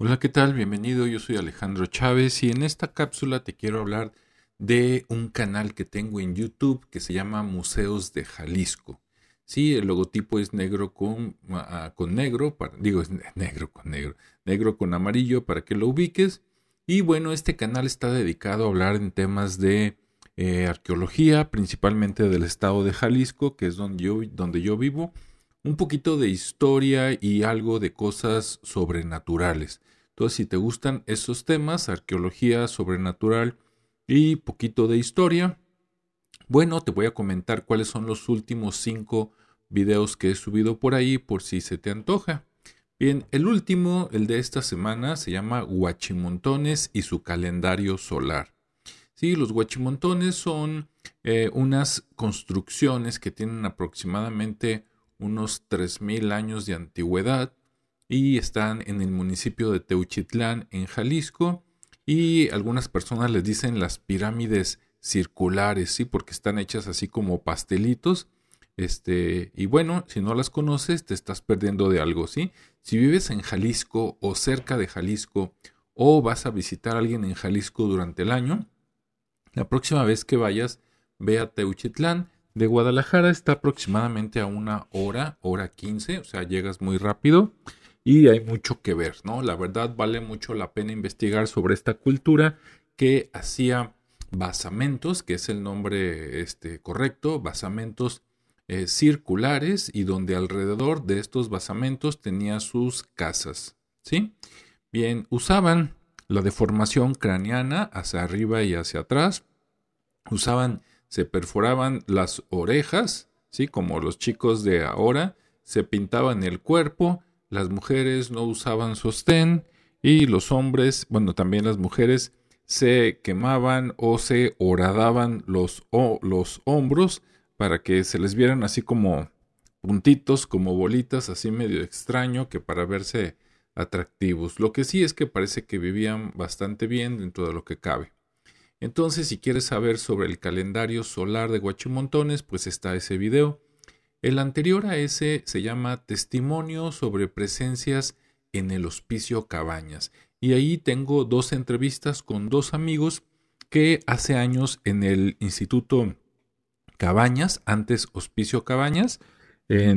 Hola, ¿qué tal? Bienvenido, yo soy Alejandro Chávez y en esta cápsula te quiero hablar de un canal que tengo en YouTube que se llama Museos de Jalisco. Sí, el logotipo es negro con, ah, con negro, digo, es negro con negro, negro con amarillo para que lo ubiques. Y bueno, este canal está dedicado a hablar en temas de eh, arqueología, principalmente del estado de Jalisco, que es donde yo, donde yo vivo, un poquito de historia y algo de cosas sobrenaturales. Entonces, si te gustan esos temas, arqueología, sobrenatural y poquito de historia, bueno, te voy a comentar cuáles son los últimos cinco videos que he subido por ahí por si se te antoja. Bien, el último, el de esta semana, se llama Huachimontones y su calendario solar. Sí, los huachimontones son eh, unas construcciones que tienen aproximadamente unos 3.000 años de antigüedad y están en el municipio de Teuchitlán, en Jalisco, y algunas personas les dicen las pirámides circulares, sí, porque están hechas así como pastelitos. Este, y bueno, si no las conoces, te estás perdiendo de algo, ¿sí? Si vives en Jalisco o cerca de Jalisco o vas a visitar a alguien en Jalisco durante el año, la próxima vez que vayas, ve a Teuchitlán. De Guadalajara está aproximadamente a una hora, hora quince, o sea, llegas muy rápido y hay mucho que ver, ¿no? La verdad vale mucho la pena investigar sobre esta cultura que hacía basamentos, que es el nombre este, correcto, basamentos eh, circulares y donde alrededor de estos basamentos tenía sus casas, ¿sí? Bien, usaban la deformación craneana hacia arriba y hacia atrás, usaban, se perforaban las orejas, ¿sí? Como los chicos de ahora, se pintaban el cuerpo, las mujeres no usaban sostén y los hombres, bueno, también las mujeres se quemaban o se horadaban los, los hombros para que se les vieran así como puntitos, como bolitas, así medio extraño que para verse atractivos. Lo que sí es que parece que vivían bastante bien dentro de lo que cabe. Entonces, si quieres saber sobre el calendario solar de Guachimontones, pues está ese video. El anterior a ese se llama Testimonio sobre presencias en el Hospicio Cabañas. Y ahí tengo dos entrevistas con dos amigos que hace años en el Instituto Cabañas, antes Hospicio Cabañas,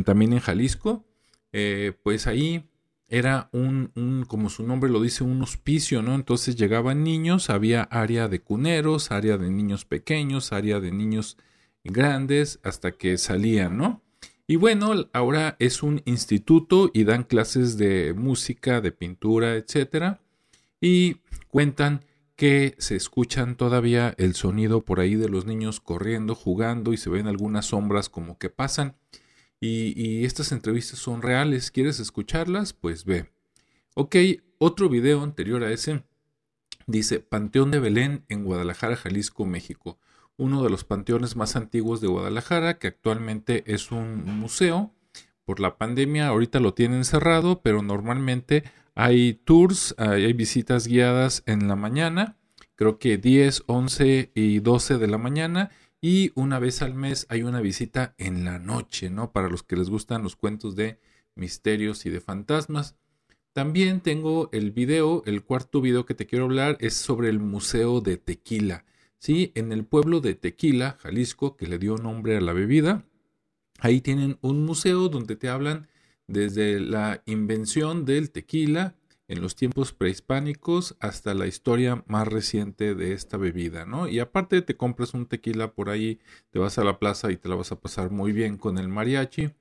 también en Jalisco, eh, pues ahí era un, como su nombre lo dice, un hospicio, ¿no? Entonces llegaban niños, había área de cuneros, área de niños pequeños, área de niños grandes, hasta que salían, ¿no? Y bueno, ahora es un instituto y dan clases de música, de pintura, etc. Y cuentan que se escuchan todavía el sonido por ahí de los niños corriendo, jugando y se ven algunas sombras como que pasan. Y, estas entrevistas son reales. ¿Quieres escucharlas? Pues ve. Ok, otro video anterior a ese dice Panteón de Belén en Guadalajara, Jalisco, México uno de los panteones más antiguos de Guadalajara, que actualmente es un museo. Por la pandemia ahorita lo tienen cerrado, pero normalmente hay tours, hay visitas guiadas en la mañana, creo que 10, 11 y 12 de la mañana, y una vez al mes hay una visita en la noche, ¿no? Para los que les gustan los cuentos de misterios y de fantasmas. También tengo el video, el cuarto video que te quiero hablar es sobre el Museo de Tequila. ¿sí? En el pueblo de Tequila, Jalisco, que le dio nombre a la bebida, ahí tienen un museo donde te hablan desde la invención del tequila en los tiempos prehispánicos hasta la historia más reciente de esta bebida, ¿no? Y aparte te compras un tequila por ahí, te vas a la plaza y te la vas a pasar muy bien con el mariachi.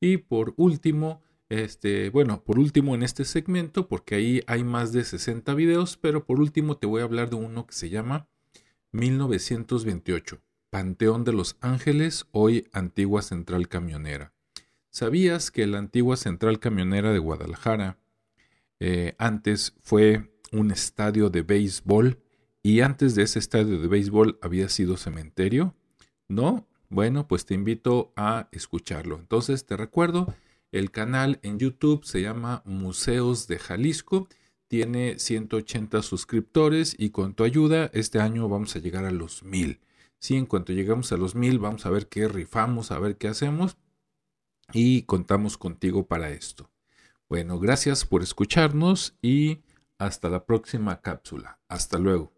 Y por último, este, bueno, por último en este segmento, porque ahí hay más de 60 videos, pero por último te voy a hablar de uno que se llama 1928. Panteón de los Ángeles, hoy antigua central camionera. ¿Sabías que la antigua central camionera de Guadalajara eh, antes fue un estadio de béisbol y antes de ese estadio de béisbol había sido cementerio? ¿No? Bueno, pues te invito a escucharlo. Entonces te recuerdo, el canal en YouTube se llama Museos de Jalisco tiene 180 suscriptores y con tu ayuda este año vamos a llegar a los mil. Sí, en cuanto llegamos a los mil vamos a ver qué rifamos, a ver qué hacemos y contamos contigo para esto. Bueno, gracias por escucharnos y Hasta la próxima cápsula. Hasta luego.